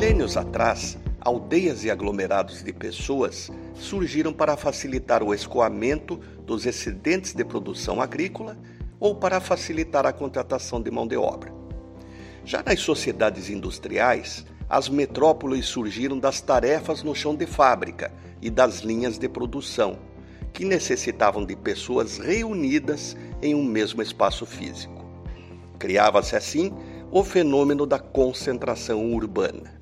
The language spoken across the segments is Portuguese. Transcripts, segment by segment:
milênios atrás, aldeias e aglomerados de pessoas surgiram para facilitar o escoamento dos excedentes de produção agrícola ou para facilitar a contratação de mão de obra. Já nas sociedades industriais, as metrópoles surgiram das tarefas no chão de fábrica e das linhas de produção, que necessitavam de pessoas reunidas em um mesmo espaço físico. Criava-se assim o fenômeno da concentração urbana.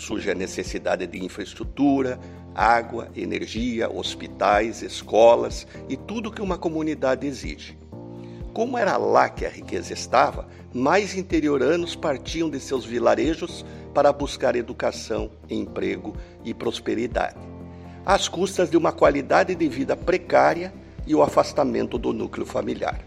Surge a necessidade de infraestrutura, água, energia, hospitais, escolas e tudo que uma comunidade exige. Como era lá que a riqueza estava, mais interioranos partiam de seus vilarejos para buscar educação, emprego e prosperidade, às custas de uma qualidade de vida precária e o afastamento do núcleo familiar.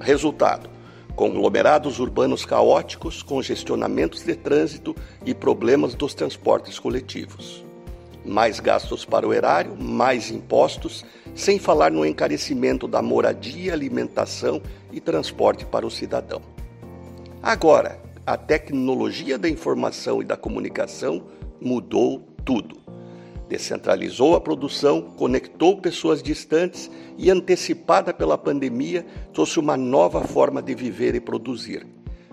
Resultado: conglomerados urbanos caóticos, congestionamentos de trânsito e problemas dos transportes coletivos. Mais gastos para o erário, mais impostos, sem falar no encarecimento da moradia, alimentação e transporte para o cidadão. Agora, a tecnologia da informação e da comunicação mudou tudo. Descentralizou a produção, conectou pessoas distantes e, antecipada pela pandemia, trouxe uma nova forma de viver e produzir,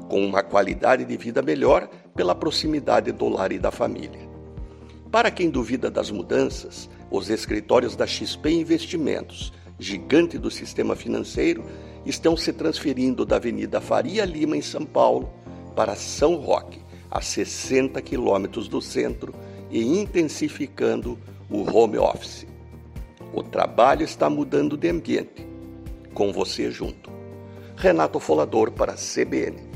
com uma qualidade de vida melhor pela proximidade do lar e da família. Para quem duvida das mudanças, os escritórios da XP Investimentos, gigante do sistema financeiro, estão se transferindo da Avenida Faria Lima, em São Paulo, para São Roque, a 60 quilômetros do centro, e intensificando o home office. O trabalho está mudando de ambiente, com você junto. Renato Folador para CBN.